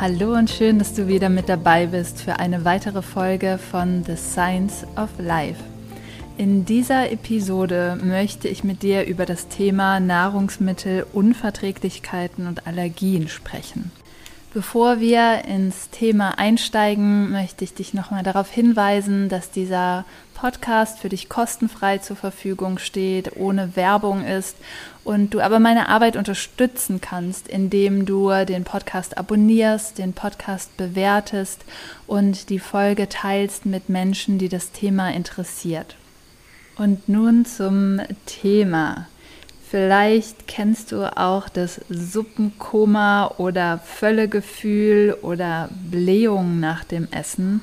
Hallo und schön, dass du wieder mit dabei bist für eine weitere Folge von The Science of Life. In dieser Episode möchte ich mit dir über das Thema Nahrungsmittelunverträglichkeiten und Allergien sprechen. Bevor wir ins Thema einsteigen, möchte ich dich nochmal darauf hinweisen, dass dieser Podcast für dich kostenfrei zur Verfügung steht, ohne Werbung ist und du aber meine Arbeit unterstützen kannst, indem du den Podcast abonnierst, den Podcast bewertest und die Folge teilst mit Menschen, die das Thema interessiert. Und nun zum Thema. Vielleicht kennst du auch das Suppenkoma oder Völlegefühl oder Blähung nach dem Essen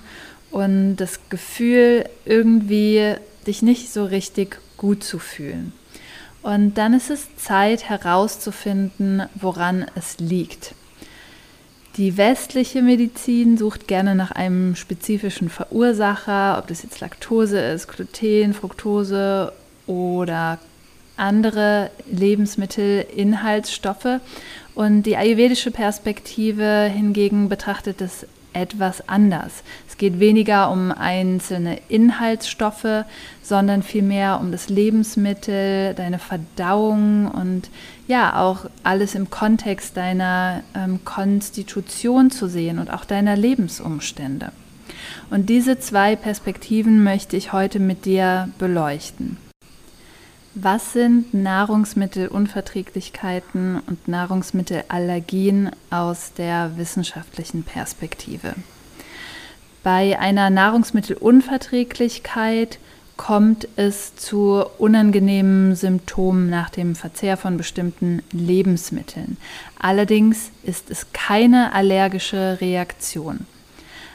und das Gefühl, irgendwie dich nicht so richtig gut zu fühlen. Und dann ist es Zeit herauszufinden, woran es liegt. Die westliche Medizin sucht gerne nach einem spezifischen Verursacher, ob das jetzt Laktose ist, Gluten, Fructose oder andere Lebensmittelinhaltsstoffe. Und die ayurvedische Perspektive hingegen betrachtet es etwas anders. Es geht weniger um einzelne Inhaltsstoffe, sondern vielmehr um das Lebensmittel, deine Verdauung und ja, auch alles im Kontext deiner ähm, Konstitution zu sehen und auch deiner Lebensumstände. Und diese zwei Perspektiven möchte ich heute mit dir beleuchten. Was sind Nahrungsmittelunverträglichkeiten und Nahrungsmittelallergien aus der wissenschaftlichen Perspektive? Bei einer Nahrungsmittelunverträglichkeit kommt es zu unangenehmen Symptomen nach dem Verzehr von bestimmten Lebensmitteln. Allerdings ist es keine allergische Reaktion.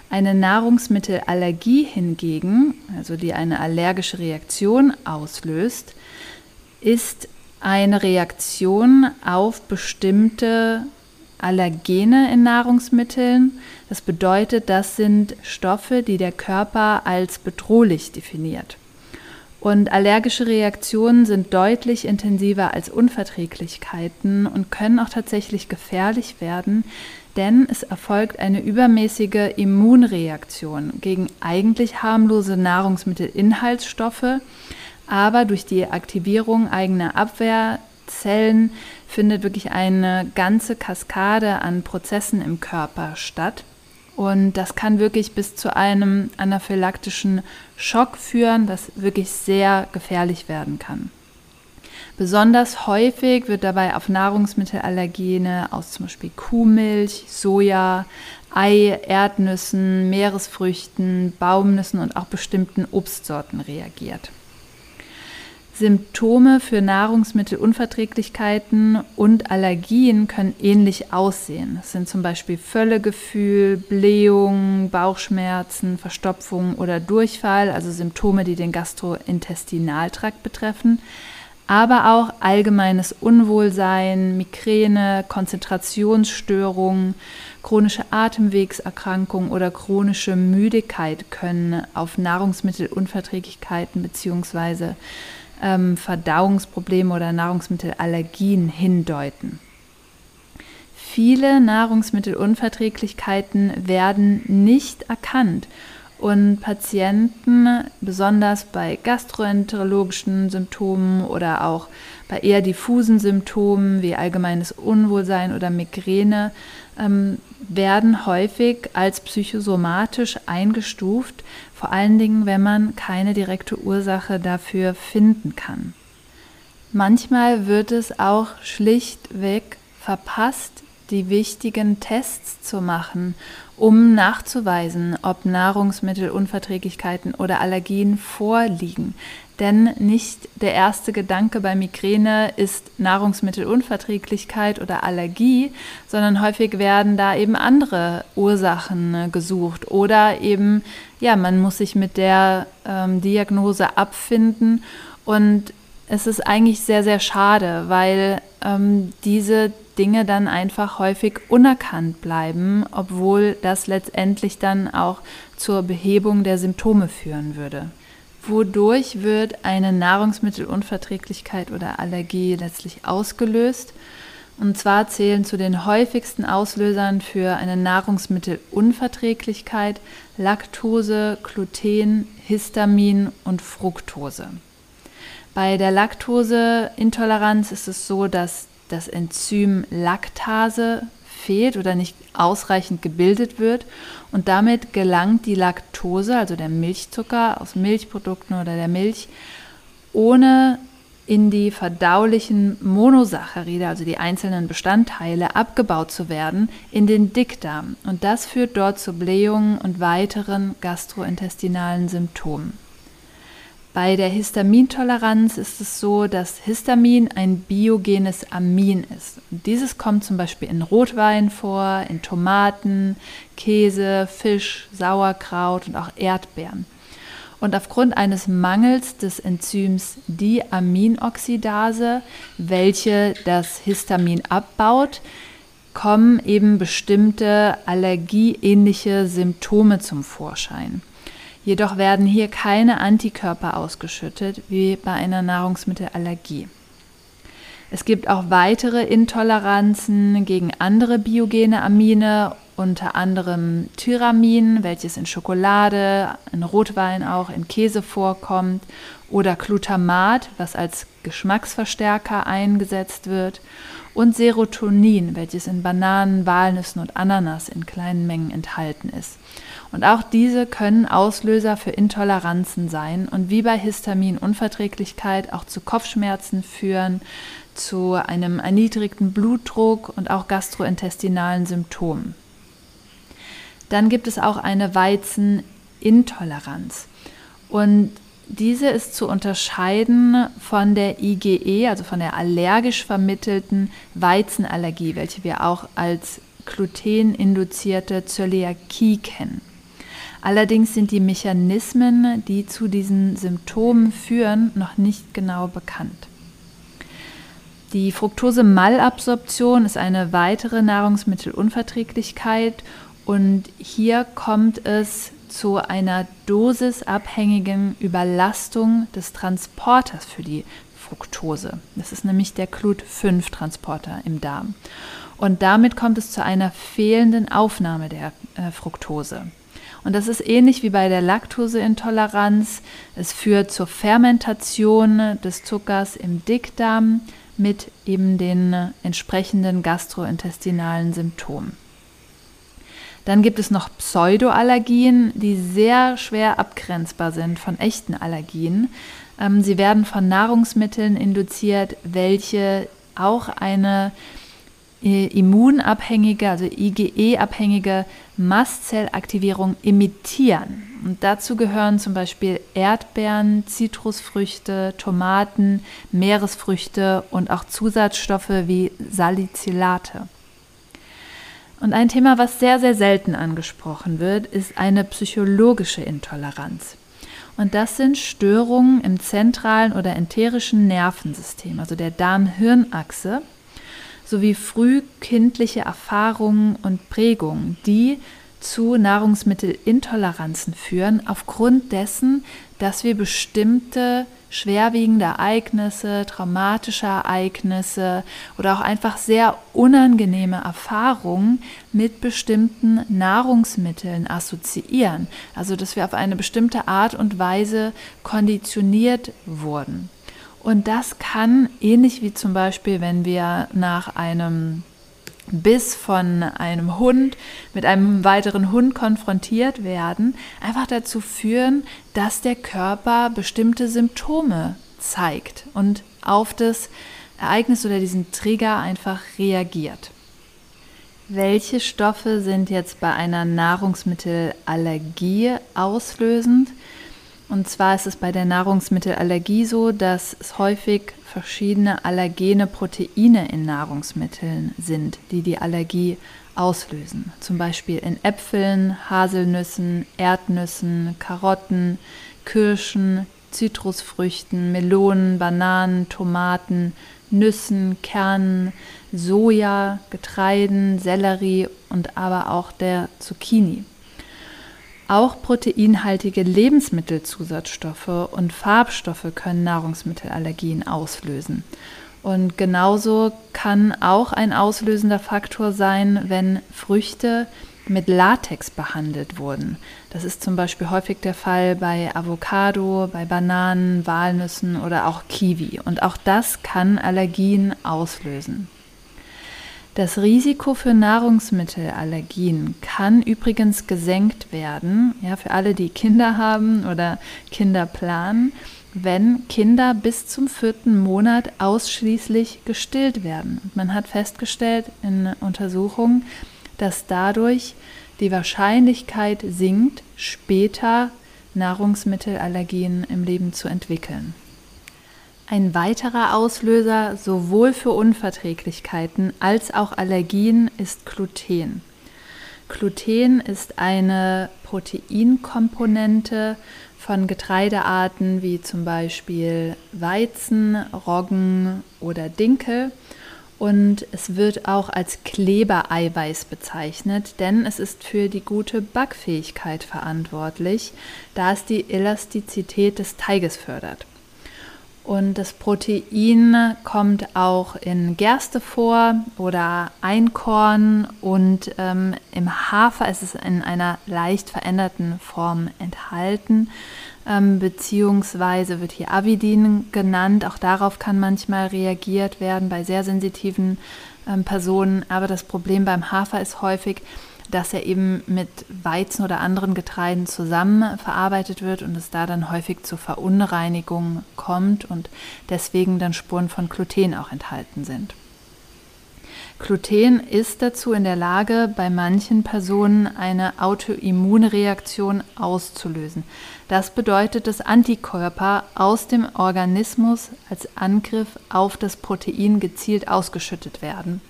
Eine Nahrungsmittelallergie hingegen, also die eine allergische Reaktion auslöst, ist eine Reaktion auf bestimmte Allergene in Nahrungsmitteln. Das bedeutet, das sind Stoffe, die der Körper als bedrohlich definiert. Und allergische Reaktionen sind deutlich intensiver als Unverträglichkeiten und können auch tatsächlich gefährlich werden, denn es erfolgt eine übermäßige Immunreaktion gegen eigentlich harmlose Nahrungsmittelinhaltsstoffe, aber durch die Aktivierung eigener Abwehrzellen findet wirklich eine ganze Kaskade an Prozessen im Körper statt. Und das kann wirklich bis zu einem anaphylaktischen Schock führen, das wirklich sehr gefährlich werden kann. Besonders häufig wird dabei auf Nahrungsmittelallergene aus zum Beispiel Kuhmilch, Soja, Ei, Erdnüssen, Meeresfrüchten, Baumnüssen und auch bestimmten Obstsorten reagiert. Symptome für Nahrungsmittelunverträglichkeiten und Allergien können ähnlich aussehen. Das sind zum Beispiel Völlegefühl, Blähung, Bauchschmerzen, Verstopfung oder Durchfall, also Symptome, die den Gastrointestinaltrakt betreffen, aber auch allgemeines Unwohlsein, Migräne, Konzentrationsstörungen, chronische Atemwegserkrankungen oder chronische Müdigkeit können auf Nahrungsmittelunverträglichkeiten bzw ähm, Verdauungsprobleme oder Nahrungsmittelallergien hindeuten. Viele Nahrungsmittelunverträglichkeiten werden nicht erkannt und Patienten, besonders bei gastroenterologischen Symptomen oder auch bei eher diffusen Symptomen wie allgemeines Unwohlsein oder Migräne, ähm, werden häufig als psychosomatisch eingestuft, vor allen Dingen, wenn man keine direkte Ursache dafür finden kann. Manchmal wird es auch schlichtweg verpasst, die wichtigen Tests zu machen, um nachzuweisen, ob Nahrungsmittelunverträglichkeiten oder Allergien vorliegen. Denn nicht der erste Gedanke bei Migräne ist Nahrungsmittelunverträglichkeit oder Allergie, sondern häufig werden da eben andere Ursachen äh, gesucht oder eben, ja, man muss sich mit der ähm, Diagnose abfinden und es ist eigentlich sehr, sehr schade, weil ähm, diese Dinge dann einfach häufig unerkannt bleiben, obwohl das letztendlich dann auch zur Behebung der Symptome führen würde. Wodurch wird eine Nahrungsmittelunverträglichkeit oder Allergie letztlich ausgelöst? Und zwar zählen zu den häufigsten Auslösern für eine Nahrungsmittelunverträglichkeit Laktose, Gluten, Histamin und Fructose. Bei der Laktoseintoleranz ist es so, dass das Enzym Laktase fehlt oder nicht ausreichend gebildet wird und damit gelangt die Laktose, also der Milchzucker aus Milchprodukten oder der Milch, ohne in die verdaulichen Monosaccharide, also die einzelnen Bestandteile, abgebaut zu werden, in den Dickdarm. Und das führt dort zu Blähungen und weiteren gastrointestinalen Symptomen. Bei der Histamintoleranz ist es so, dass Histamin ein biogenes Amin ist. Und dieses kommt zum Beispiel in Rotwein vor, in Tomaten, Käse, Fisch, Sauerkraut und auch Erdbeeren. Und aufgrund eines Mangels des Enzyms Diaminoxidase, welche das Histamin abbaut, kommen eben bestimmte allergieähnliche Symptome zum Vorschein. Jedoch werden hier keine Antikörper ausgeschüttet, wie bei einer Nahrungsmittelallergie. Es gibt auch weitere Intoleranzen gegen andere biogene Amine, unter anderem Tyramin, welches in Schokolade, in Rotwein auch, in Käse vorkommt, oder Glutamat, was als Geschmacksverstärker eingesetzt wird, und Serotonin, welches in Bananen, Walnüssen und Ananas in kleinen Mengen enthalten ist. Und auch diese können Auslöser für Intoleranzen sein und wie bei Histaminunverträglichkeit auch zu Kopfschmerzen führen, zu einem erniedrigten Blutdruck und auch gastrointestinalen Symptomen. Dann gibt es auch eine Weizenintoleranz. Und diese ist zu unterscheiden von der IgE, also von der allergisch vermittelten Weizenallergie, welche wir auch als gluteninduzierte Zöliakie kennen. Allerdings sind die Mechanismen, die zu diesen Symptomen führen, noch nicht genau bekannt. Die Fructose-Malabsorption ist eine weitere Nahrungsmittelunverträglichkeit und hier kommt es zu einer dosisabhängigen Überlastung des Transporters für die Fructose. Das ist nämlich der Clut-5-Transporter im Darm. Und damit kommt es zu einer fehlenden Aufnahme der äh, Fructose. Und das ist ähnlich wie bei der Laktoseintoleranz. Es führt zur Fermentation des Zuckers im Dickdarm mit eben den entsprechenden gastrointestinalen Symptomen. Dann gibt es noch Pseudoallergien, die sehr schwer abgrenzbar sind von echten Allergien. Ähm, sie werden von Nahrungsmitteln induziert, welche auch eine immunabhängige, also IgE-abhängige Mastzellaktivierung imitieren. Und dazu gehören zum Beispiel Erdbeeren, Zitrusfrüchte, Tomaten, Meeresfrüchte und auch Zusatzstoffe wie Salicylate. Und ein Thema, was sehr, sehr selten angesprochen wird, ist eine psychologische Intoleranz. Und das sind Störungen im zentralen oder enterischen Nervensystem, also der Darm-Hirn-Achse, sowie frühkindliche Erfahrungen und Prägungen, die zu Nahrungsmittelintoleranzen führen, aufgrund dessen, dass wir bestimmte schwerwiegende Ereignisse, traumatische Ereignisse oder auch einfach sehr unangenehme Erfahrungen mit bestimmten Nahrungsmitteln assoziieren. Also dass wir auf eine bestimmte Art und Weise konditioniert wurden. Und das kann, ähnlich wie zum Beispiel, wenn wir nach einem Biss von einem Hund mit einem weiteren Hund konfrontiert werden, einfach dazu führen, dass der Körper bestimmte Symptome zeigt und auf das Ereignis oder diesen Trigger einfach reagiert. Welche Stoffe sind jetzt bei einer Nahrungsmittelallergie auslösend? Und zwar ist es bei der Nahrungsmittelallergie so, dass es häufig verschiedene allergene Proteine in Nahrungsmitteln sind, die die Allergie auslösen. Zum Beispiel in Äpfeln, Haselnüssen, Erdnüssen, Karotten, Kirschen, Zitrusfrüchten, Melonen, Bananen, Tomaten, Nüssen, Kernen, Soja, Getreiden, Sellerie und aber auch der Zucchini. Auch proteinhaltige Lebensmittelzusatzstoffe und Farbstoffe können Nahrungsmittelallergien auslösen. Und genauso kann auch ein auslösender Faktor sein, wenn Früchte mit Latex behandelt wurden. Das ist zum Beispiel häufig der Fall bei Avocado, bei Bananen, Walnüssen oder auch Kiwi. Und auch das kann Allergien auslösen. Das Risiko für Nahrungsmittelallergien kann übrigens gesenkt werden, ja, für alle, die Kinder haben oder Kinder planen, wenn Kinder bis zum vierten Monat ausschließlich gestillt werden. man hat festgestellt in Untersuchungen, dass dadurch die Wahrscheinlichkeit sinkt, später Nahrungsmittelallergien im Leben zu entwickeln. Ein weiterer Auslöser sowohl für Unverträglichkeiten als auch Allergien ist Gluten. Gluten ist eine Proteinkomponente von Getreidearten wie zum Beispiel Weizen, Roggen oder Dinkel und es wird auch als Klebereiweiß bezeichnet, denn es ist für die gute Backfähigkeit verantwortlich, da es die Elastizität des Teiges fördert. Und das Protein kommt auch in Gerste vor oder Einkorn und ähm, im Hafer ist es in einer leicht veränderten Form enthalten ähm, beziehungsweise wird hier Avidin genannt. Auch darauf kann manchmal reagiert werden bei sehr sensitiven ähm, Personen. Aber das Problem beim Hafer ist häufig, dass er eben mit Weizen oder anderen Getreiden zusammen verarbeitet wird und es da dann häufig zu Verunreinigungen kommt und deswegen dann Spuren von Gluten auch enthalten sind. Gluten ist dazu in der Lage, bei manchen Personen eine Autoimmunreaktion auszulösen. Das bedeutet, dass Antikörper aus dem Organismus als Angriff auf das Protein gezielt ausgeschüttet werden.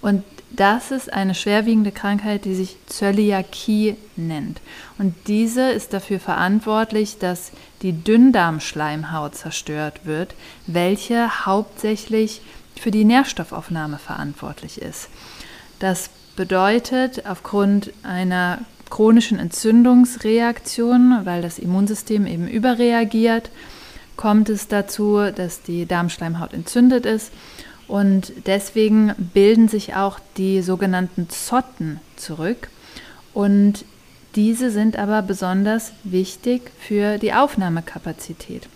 Und das ist eine schwerwiegende Krankheit, die sich Zöliakie nennt. Und diese ist dafür verantwortlich, dass die Dünndarmschleimhaut zerstört wird, welche hauptsächlich für die Nährstoffaufnahme verantwortlich ist. Das bedeutet, aufgrund einer chronischen Entzündungsreaktion, weil das Immunsystem eben überreagiert, kommt es dazu, dass die Darmschleimhaut entzündet ist und deswegen bilden sich auch die sogenannten Zotten zurück und diese sind aber besonders wichtig für die Aufnahmekapazität.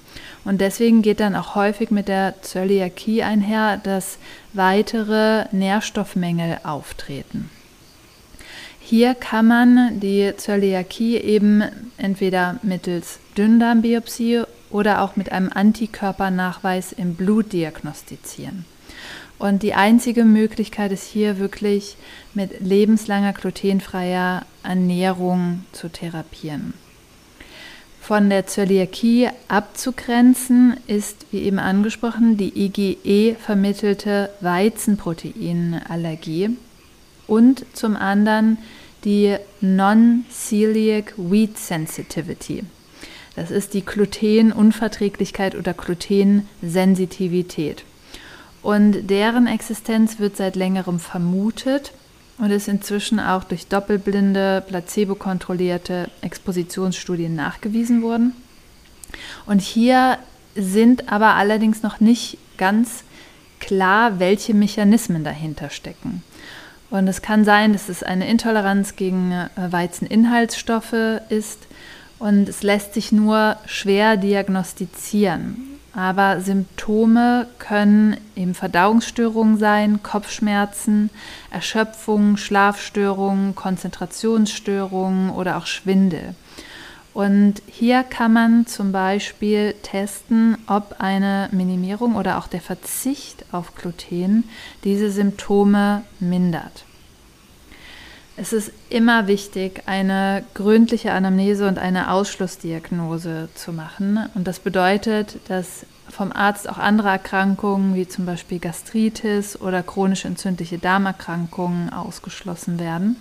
Und deswegen geht dann auch häufig mit der Zöliakie einher, dass weitere Nährstoffmängel auftreten. Hier kann man die Zöliakie eben entweder mittels Dünndarmbiopsie oder auch mit einem Antikörpernachweis im Blut diagnostizieren. Und die einzige Möglichkeit ist hier wirklich mit lebenslanger glutenfreier Ernährung zu therapieren. Von der Zöliakie abzugrenzen ist, wie eben angesprochen, die IgE vermittelte Weizenproteinallergie und zum anderen die Non-Celiac Wheat Sensitivity. Das ist die Glutenunverträglichkeit oder Glutensensitivität. Und deren Existenz wird seit längerem vermutet und ist inzwischen auch durch doppelblinde, placebo-kontrollierte Expositionsstudien nachgewiesen worden. Und hier sind aber allerdings noch nicht ganz klar, welche Mechanismen dahinter stecken. Und es kann sein, dass es eine Intoleranz gegen äh, Weizeninhaltsstoffe ist und es lässt sich nur schwer diagnostizieren. Aber Symptome können eben Verdauungsstörungen sein, Kopfschmerzen, Erschöpfung, Schlafstörungen, Konzentrationsstörungen oder auch Schwindel. Und hier kann man zum Beispiel testen, ob eine Minimierung oder auch der Verzicht auf Gluten diese Symptome mindert. Es ist immer wichtig, eine gründliche Anamnese und eine Ausschlussdiagnose zu machen. Und das bedeutet, dass vom Arzt auch andere Erkrankungen wie zum Beispiel Gastritis oder chronisch entzündliche Darmerkrankungen ausgeschlossen werden.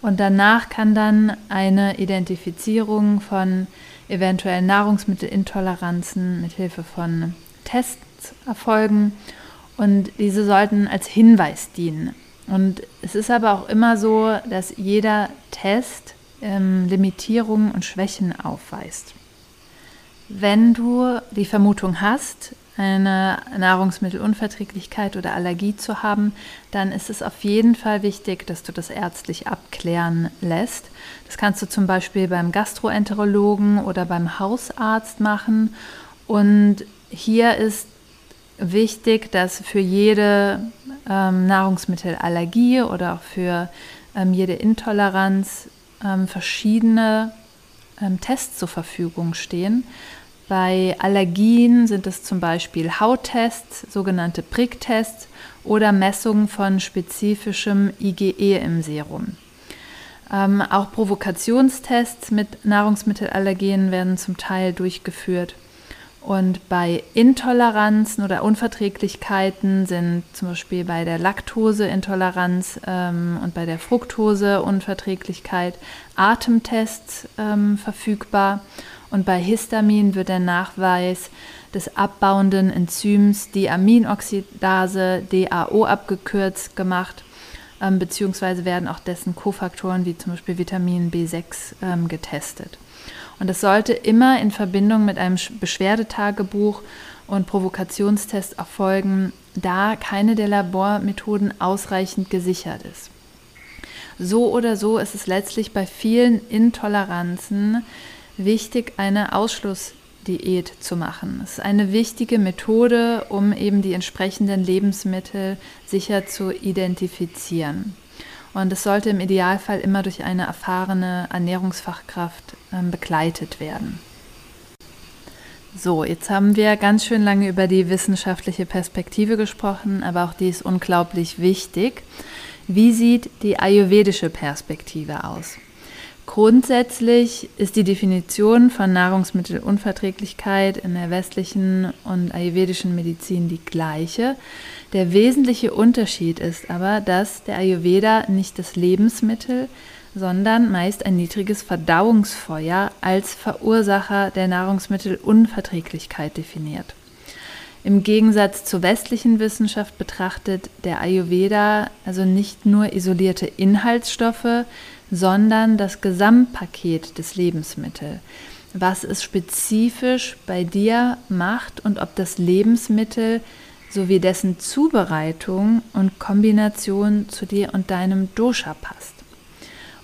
Und danach kann dann eine Identifizierung von eventuellen Nahrungsmittelintoleranzen mit Hilfe von Tests erfolgen. Und diese sollten als Hinweis dienen. Und es ist aber auch immer so, dass jeder Test ähm, Limitierungen und Schwächen aufweist. Wenn du die Vermutung hast, eine Nahrungsmittelunverträglichkeit oder Allergie zu haben, dann ist es auf jeden Fall wichtig, dass du das ärztlich abklären lässt. Das kannst du zum Beispiel beim Gastroenterologen oder beim Hausarzt machen. Und hier ist wichtig, dass für jede ähm, Nahrungsmittelallergie oder auch für ähm, jede Intoleranz ähm, verschiedene ähm, Tests zur Verfügung stehen. Bei Allergien sind es zum Beispiel Hauttests, sogenannte Pricktests oder Messungen von spezifischem IgE im Serum. Ähm, auch Provokationstests mit Nahrungsmittelallergenen werden zum Teil durchgeführt. Und bei Intoleranzen oder Unverträglichkeiten sind zum Beispiel bei der Laktoseintoleranz ähm, und bei der Fructoseunverträglichkeit Atemtests ähm, verfügbar. Und bei Histamin wird der Nachweis des abbauenden Enzyms Diaminoxidase, DAO abgekürzt, gemacht, ähm, beziehungsweise werden auch dessen Kofaktoren wie zum Beispiel Vitamin B6 ähm, getestet. Und das sollte immer in Verbindung mit einem Beschwerdetagebuch und Provokationstest erfolgen, da keine der Labormethoden ausreichend gesichert ist. So oder so ist es letztlich bei vielen Intoleranzen wichtig, eine Ausschlussdiät zu machen. Es ist eine wichtige Methode, um eben die entsprechenden Lebensmittel sicher zu identifizieren. Und es sollte im Idealfall immer durch eine erfahrene Ernährungsfachkraft ähm, begleitet werden. So, jetzt haben wir ganz schön lange über die wissenschaftliche Perspektive gesprochen, aber auch die ist unglaublich wichtig. Wie sieht die ayurvedische Perspektive aus? Grundsätzlich ist die Definition von Nahrungsmittelunverträglichkeit in der westlichen und ayurvedischen Medizin die gleiche. Der wesentliche Unterschied ist aber, dass der Ayurveda nicht das Lebensmittel, sondern meist ein niedriges Verdauungsfeuer als Verursacher der Nahrungsmittelunverträglichkeit definiert. Im Gegensatz zur westlichen Wissenschaft betrachtet der Ayurveda also nicht nur isolierte Inhaltsstoffe, sondern das Gesamtpaket des Lebensmittels. Was es spezifisch bei dir macht und ob das Lebensmittel sowie dessen Zubereitung und Kombination zu dir und deinem Dosha passt.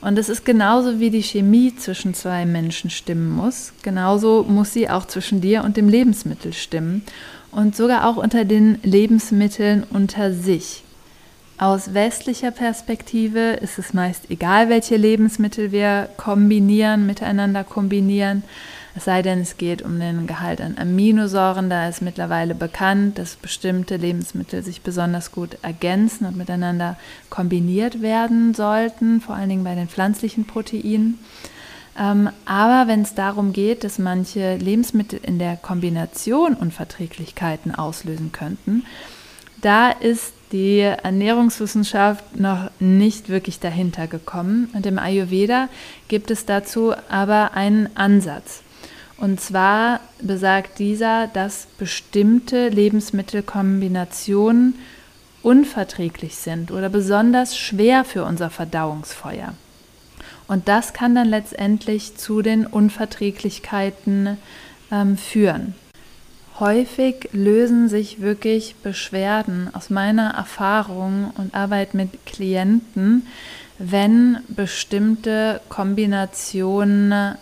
Und es ist genauso wie die Chemie zwischen zwei Menschen stimmen muss, genauso muss sie auch zwischen dir und dem Lebensmittel stimmen und sogar auch unter den Lebensmitteln unter sich. Aus westlicher Perspektive ist es meist egal, welche Lebensmittel wir kombinieren, miteinander kombinieren. Es sei denn, es geht um den Gehalt an Aminosäuren. Da ist mittlerweile bekannt, dass bestimmte Lebensmittel sich besonders gut ergänzen und miteinander kombiniert werden sollten, vor allen Dingen bei den pflanzlichen Proteinen. Ähm, aber wenn es darum geht, dass manche Lebensmittel in der Kombination Unverträglichkeiten auslösen könnten, da ist die Ernährungswissenschaft noch nicht wirklich dahinter gekommen. Und im Ayurveda gibt es dazu aber einen Ansatz. Und zwar besagt dieser, dass bestimmte Lebensmittelkombinationen unverträglich sind oder besonders schwer für unser Verdauungsfeuer. Und das kann dann letztendlich zu den Unverträglichkeiten ähm, führen. Häufig lösen sich wirklich Beschwerden aus meiner Erfahrung und Arbeit mit Klienten, wenn bestimmte Kombinationen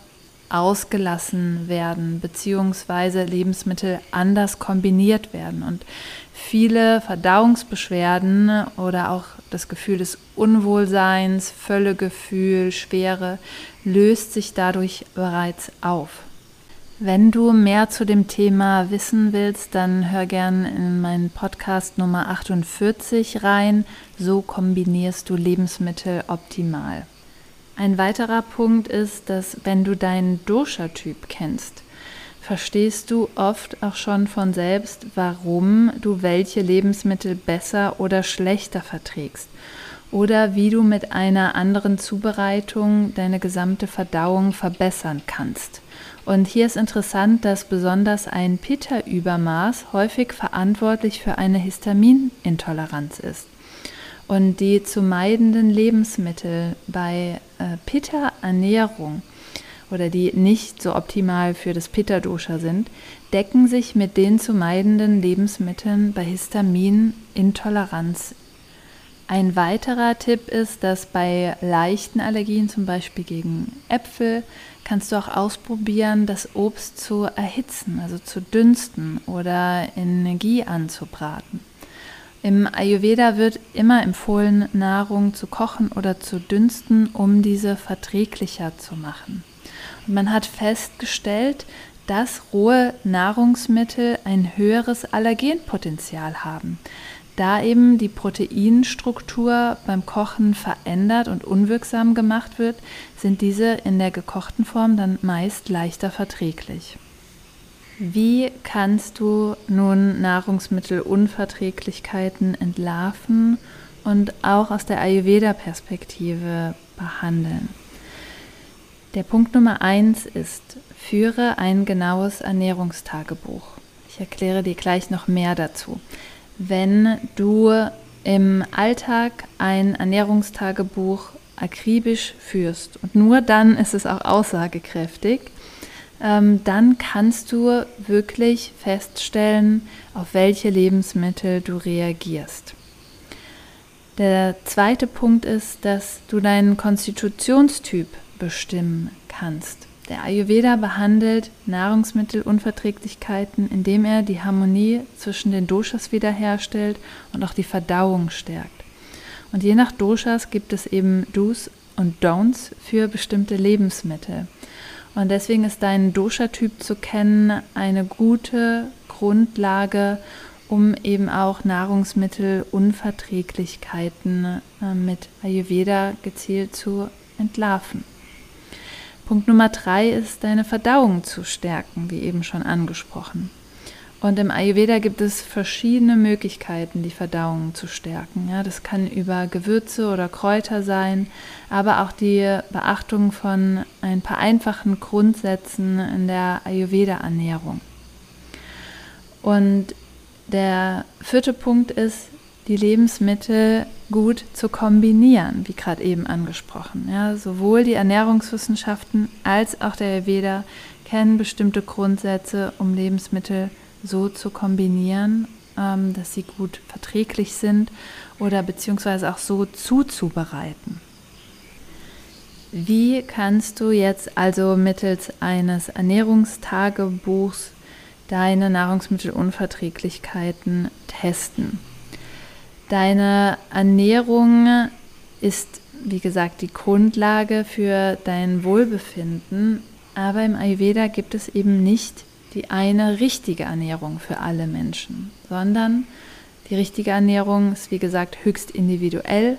ausgelassen werden, beziehungsweise Lebensmittel anders kombiniert werden. Und viele Verdauungsbeschwerden oder auch das Gefühl des Unwohlseins, Völlegefühl, Schwere löst sich dadurch bereits auf. Wenn du mehr zu dem Thema wissen willst, dann hör gern in meinen Podcast Nummer 48 rein. So kombinierst du Lebensmittel optimal. Ein weiterer Punkt ist, dass wenn du deinen Dosha-Typ kennst, verstehst du oft auch schon von selbst, warum du welche Lebensmittel besser oder schlechter verträgst oder wie du mit einer anderen Zubereitung deine gesamte Verdauung verbessern kannst. Und hier ist interessant, dass besonders ein Pitta-Übermaß häufig verantwortlich für eine Histaminintoleranz ist. Und die zu meidenden Lebensmittel bei äh, Pitta-Ernährung oder die nicht so optimal für das Pitta-Dosha sind, decken sich mit den zu meidenden Lebensmitteln bei Histaminintoleranz. Ein weiterer Tipp ist, dass bei leichten Allergien, zum Beispiel gegen Äpfel, kannst du auch ausprobieren, das Obst zu erhitzen, also zu dünsten oder in Energie anzubraten. Im Ayurveda wird immer empfohlen, Nahrung zu kochen oder zu dünsten, um diese verträglicher zu machen. Und man hat festgestellt, dass rohe Nahrungsmittel ein höheres Allergenpotenzial haben da eben die Proteinstruktur beim Kochen verändert und unwirksam gemacht wird, sind diese in der gekochten Form dann meist leichter verträglich. Wie kannst du nun Nahrungsmittelunverträglichkeiten entlarven und auch aus der Ayurveda-Perspektive behandeln? Der Punkt Nummer eins ist, führe ein genaues Ernährungstagebuch. Ich erkläre dir gleich noch mehr dazu wenn du im Alltag ein Ernährungstagebuch akribisch führst. Und nur dann ist es auch aussagekräftig. Ähm, dann kannst du wirklich feststellen, auf welche Lebensmittel du reagierst. Der zweite Punkt ist, dass du deinen Konstitutionstyp bestimmen kannst. Der Ayurveda behandelt Nahrungsmittelunverträglichkeiten, indem er die Harmonie zwischen den Doshas wiederherstellt und auch die Verdauung stärkt. Und je nach Doshas gibt es eben Do's und Don'ts für bestimmte Lebensmittel. Und deswegen ist dein Dosha-Typ zu kennen eine gute Grundlage, um eben auch Nahrungsmittelunverträglichkeiten äh, mit Ayurveda gezielt zu entlarven. Punkt Nummer drei ist, deine Verdauung zu stärken, wie eben schon angesprochen. Und im Ayurveda gibt es verschiedene Möglichkeiten, die Verdauung zu stärken. Ja, das kann über Gewürze oder Kräuter sein, aber auch die Beachtung von ein paar einfachen Grundsätzen in der Ayurveda-Ernährung. Und der vierte Punkt ist, die Lebensmittel gut zu kombinieren, wie gerade eben angesprochen. Ja, sowohl die Ernährungswissenschaften als auch der Ayurveda kennen bestimmte Grundsätze, um Lebensmittel so zu kombinieren, ähm, dass sie gut verträglich sind oder beziehungsweise auch so zuzubereiten. Wie kannst du jetzt also mittels eines Ernährungstagebuchs deine Nahrungsmittelunverträglichkeiten testen? Deine Ernährung ist, wie gesagt, die Grundlage für dein Wohlbefinden, aber im Ayurveda gibt es eben nicht die eine richtige Ernährung für alle Menschen, sondern die richtige Ernährung ist, wie gesagt, höchst individuell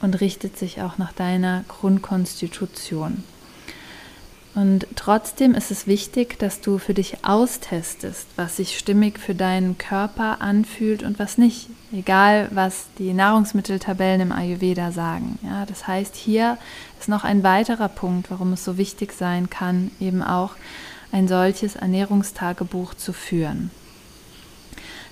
und richtet sich auch nach deiner Grundkonstitution. Und trotzdem ist es wichtig, dass du für dich austestest, was sich stimmig für deinen Körper anfühlt und was nicht. Egal, was die Nahrungsmitteltabellen im Ayurveda sagen. Ja, das heißt, hier ist noch ein weiterer Punkt, warum es so wichtig sein kann, eben auch ein solches Ernährungstagebuch zu führen.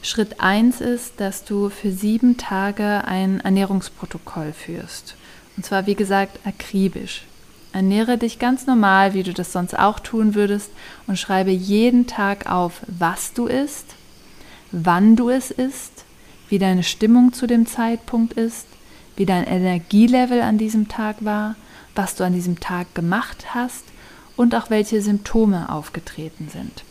Schritt 1 ist, dass du für sieben Tage ein Ernährungsprotokoll führst. Und zwar, wie gesagt, akribisch. Ernähre dich ganz normal, wie du das sonst auch tun würdest, und schreibe jeden Tag auf, was du isst, wann du es isst, wie deine Stimmung zu dem Zeitpunkt ist, wie dein Energielevel an diesem Tag war, was du an diesem Tag gemacht hast und auch welche Symptome aufgetreten sind.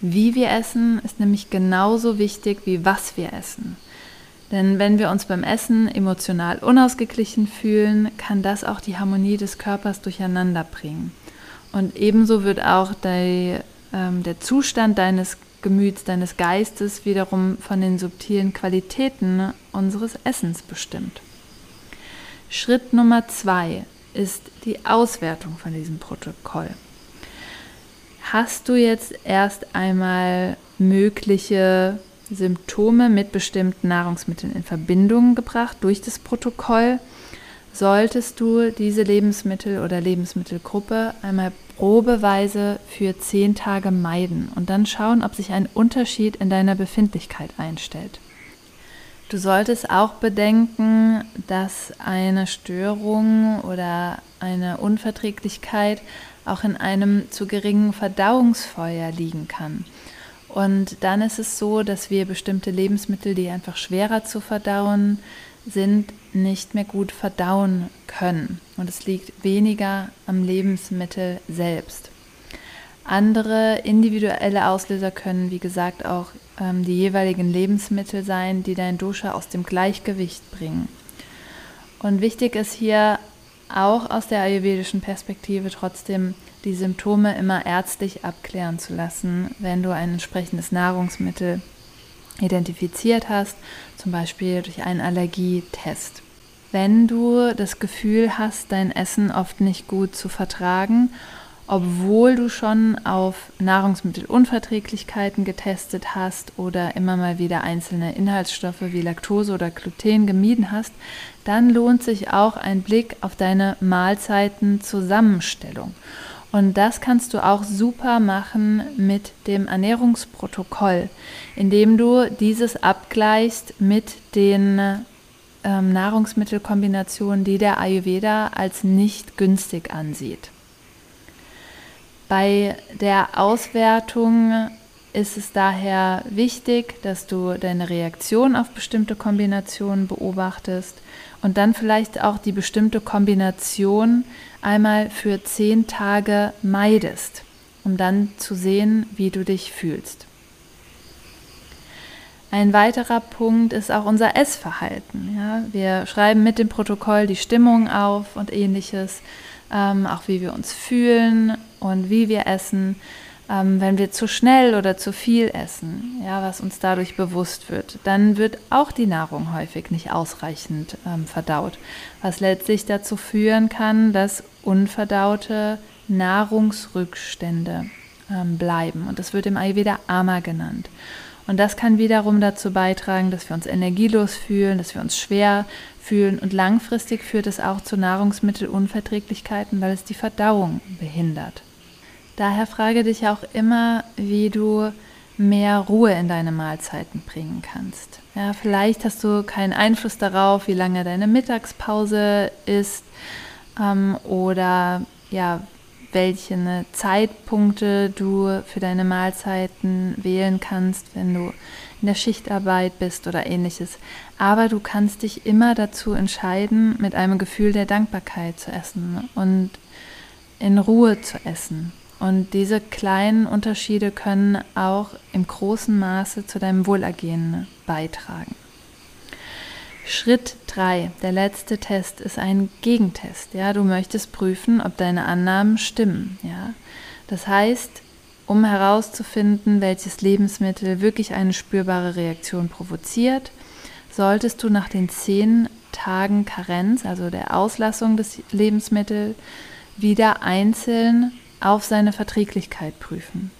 Wie wir essen ist nämlich genauso wichtig wie was wir essen. Denn wenn wir uns beim Essen emotional unausgeglichen fühlen, kann das auch die Harmonie des Körpers durcheinander bringen. Und ebenso wird auch der, ähm, der Zustand deines Gemüts, deines Geistes wiederum von den subtilen Qualitäten unseres Essens bestimmt. Schritt Nummer zwei ist die Auswertung von diesem Protokoll. Hast du jetzt erst einmal mögliche Symptome mit bestimmten Nahrungsmitteln in Verbindung gebracht durch das Protokoll, solltest du diese Lebensmittel oder Lebensmittelgruppe einmal probeweise für zehn Tage meiden und dann schauen, ob sich ein Unterschied in deiner Befindlichkeit einstellt. Du solltest auch bedenken, dass eine Störung oder eine Unverträglichkeit auch in einem zu geringen Verdauungsfeuer liegen kann. Und dann ist es so, dass wir bestimmte Lebensmittel, die einfach schwerer zu verdauen sind, nicht mehr gut verdauen können. Und es liegt weniger am Lebensmittel selbst. Andere individuelle Auslöser können, wie gesagt, auch ähm, die jeweiligen Lebensmittel sein, die dein Dosha aus dem Gleichgewicht bringen. Und wichtig ist hier auch aus der ayurvedischen Perspektive trotzdem die Symptome immer ärztlich abklären zu lassen, wenn du ein entsprechendes Nahrungsmittel identifiziert hast, zum Beispiel durch einen Allergietest. Wenn du das Gefühl hast, dein Essen oft nicht gut zu vertragen, obwohl du schon auf Nahrungsmittelunverträglichkeiten getestet hast oder immer mal wieder einzelne Inhaltsstoffe wie Laktose oder Gluten gemieden hast, dann lohnt sich auch ein Blick auf deine Mahlzeitenzusammenstellung. Und das kannst du auch super machen mit dem Ernährungsprotokoll, indem du dieses abgleichst mit den ähm, Nahrungsmittelkombinationen, die der Ayurveda als nicht günstig ansieht. Bei der Auswertung ist es daher wichtig, dass du deine Reaktion auf bestimmte Kombinationen beobachtest und dann vielleicht auch die bestimmte Kombination einmal für zehn Tage meidest, um dann zu sehen, wie du dich fühlst. Ein weiterer Punkt ist auch unser Essverhalten. Ja? Wir schreiben mit dem Protokoll die Stimmung auf und ähnliches, ähm, auch wie wir uns fühlen und wie wir essen ähm, wenn wir zu schnell oder zu viel essen, ja, was uns dadurch bewusst wird, dann wird auch die Nahrung häufig nicht ausreichend ähm, verdaut, was letztlich dazu führen kann, dass unverdaute Nahrungsrückstände ähm, bleiben. Und das wird im Ayurveda Ama genannt. Und das kann wiederum dazu beitragen, dass wir uns energielos fühlen, dass wir uns schwer fühlen. Und langfristig führt es auch zu Nahrungsmittelunverträglichkeiten, weil es die Verdauung behindert. Daher frage dich auch immer, wie du mehr Ruhe in deine Mahlzeiten bringen kannst. Ja, vielleicht hast du keinen Einfluss darauf, wie lange deine Mittagspause ist ähm, oder ja, welche ne, Zeitpunkte du für deine Mahlzeiten wählen kannst, wenn du in der Schichtarbeit bist oder ähnliches. Aber du kannst dich immer dazu entscheiden, mit einem Gefühl der Dankbarkeit zu essen und in Ruhe zu essen. Und diese kleinen Unterschiede können auch im großen Maße zu deinem Wohlergehen beitragen. Schritt 3, der letzte Test, ist ein Gegentest. Ja, du möchtest prüfen, ob deine Annahmen stimmen. Ja, das heißt, um herauszufinden, welches Lebensmittel wirklich eine spürbare Reaktion provoziert, solltest du nach den zehn Tagen Karenz, also der Auslassung des Lebensmittels, wieder einzeln auf seine Verträglichkeit prüfen.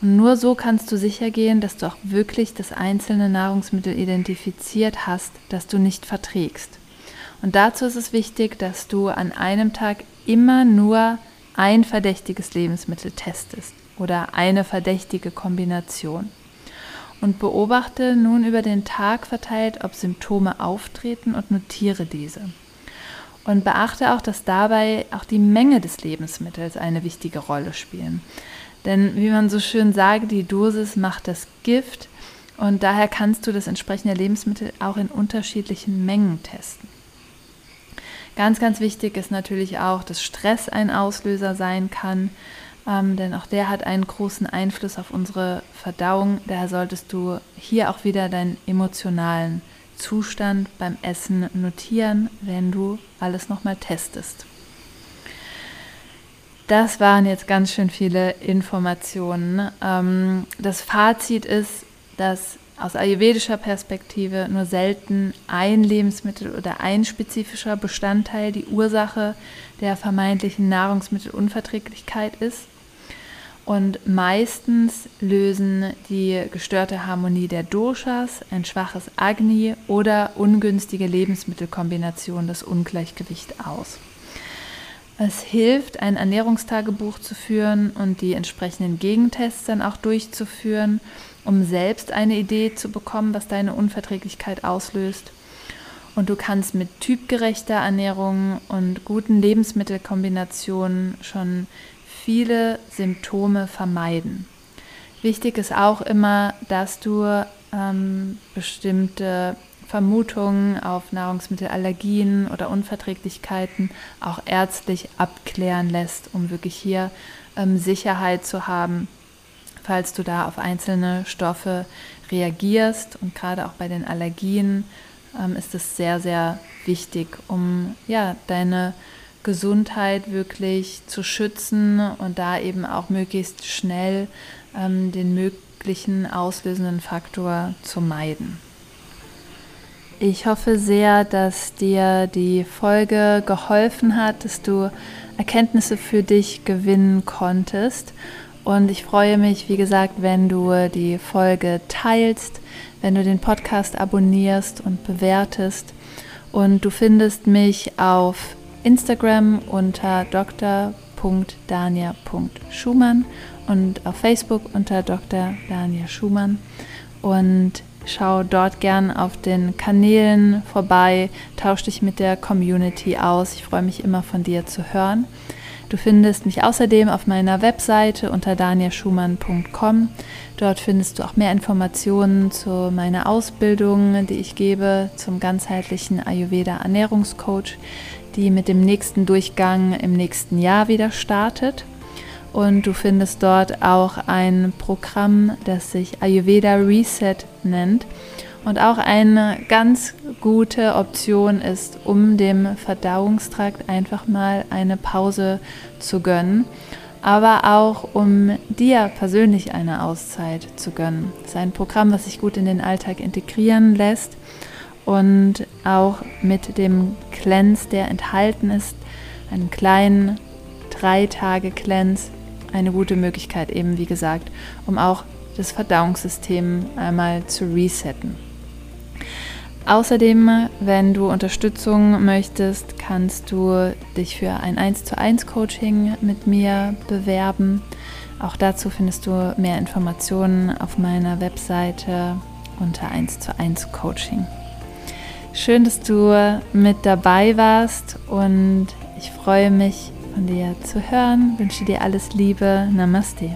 Und nur so kannst du sicher gehen, dass du auch wirklich das einzelne Nahrungsmittel identifiziert hast, das du nicht verträgst. Und dazu ist es wichtig, dass du an einem Tag immer nur ein verdächtiges Lebensmittel testest oder eine verdächtige Kombination. Und beobachte nun über den Tag verteilt, ob Symptome auftreten und notiere diese. Und beachte auch, dass dabei auch die Menge des Lebensmittels eine wichtige Rolle spielen. Denn wie man so schön sagt, die Dosis macht das Gift und daher kannst du das entsprechende Lebensmittel auch in unterschiedlichen Mengen testen. Ganz, ganz wichtig ist natürlich auch, dass Stress ein Auslöser sein kann, ähm, denn auch der hat einen großen Einfluss auf unsere Verdauung. Daher solltest du hier auch wieder deinen emotionalen Zustand beim Essen notieren, wenn du alles nochmal testest. Das waren jetzt ganz schön viele Informationen. Ähm, das Fazit ist, dass aus ayurvedischer Perspektive nur selten ein Lebensmittel oder ein spezifischer Bestandteil die Ursache der vermeintlichen Nahrungsmittelunverträglichkeit ist. Und meistens lösen die gestörte Harmonie der Doshas, ein schwaches Agni oder ungünstige Lebensmittelkombinationen das Ungleichgewicht aus. Es hilft, ein Ernährungstagebuch zu führen und die entsprechenden Gegentests dann auch durchzuführen, um selbst eine Idee zu bekommen, was deine Unverträglichkeit auslöst. Und du kannst mit typgerechter Ernährung und guten Lebensmittelkombinationen schon viele Symptome vermeiden. Wichtig ist auch immer, dass du ähm, bestimmte Vermutungen auf Nahrungsmittelallergien oder Unverträglichkeiten auch ärztlich abklären lässt, um wirklich hier ähm, Sicherheit zu haben, falls du da auf einzelne Stoffe reagierst. Und gerade auch bei den Allergien ähm, ist es sehr, sehr wichtig, um ja, deine Gesundheit wirklich zu schützen und da eben auch möglichst schnell ähm, den möglichen auslösenden Faktor zu meiden. Ich hoffe sehr, dass dir die Folge geholfen hat, dass du Erkenntnisse für dich gewinnen konntest. Und ich freue mich, wie gesagt, wenn du die Folge teilst, wenn du den Podcast abonnierst und bewertest. Und du findest mich auf Instagram unter dr.dania.schumann und auf Facebook unter Dr. Daniel Schumann. Und schau dort gern auf den Kanälen vorbei, tausch dich mit der Community aus. Ich freue mich immer von dir zu hören. Du findest mich außerdem auf meiner Webseite unter danielschumann.com. Dort findest du auch mehr Informationen zu meiner Ausbildung, die ich gebe zum ganzheitlichen Ayurveda Ernährungscoach die mit dem nächsten Durchgang im nächsten Jahr wieder startet. Und du findest dort auch ein Programm, das sich Ayurveda Reset nennt und auch eine ganz gute Option ist, um dem Verdauungstrakt einfach mal eine Pause zu gönnen, aber auch um dir persönlich eine Auszeit zu gönnen. Es ist ein Programm, was sich gut in den Alltag integrieren lässt und auch mit dem Cleanse, der enthalten ist, einen kleinen drei Tage Cleanse, eine gute Möglichkeit eben, wie gesagt, um auch das Verdauungssystem einmal zu resetten. Außerdem, wenn du Unterstützung möchtest, kannst du dich für ein 1 zu 1 Coaching mit mir bewerben. Auch dazu findest du mehr Informationen auf meiner Webseite unter 1 zu 1 Coaching. Schön, dass du mit dabei warst und ich freue mich, von dir zu hören. Wünsche dir alles Liebe. Namaste.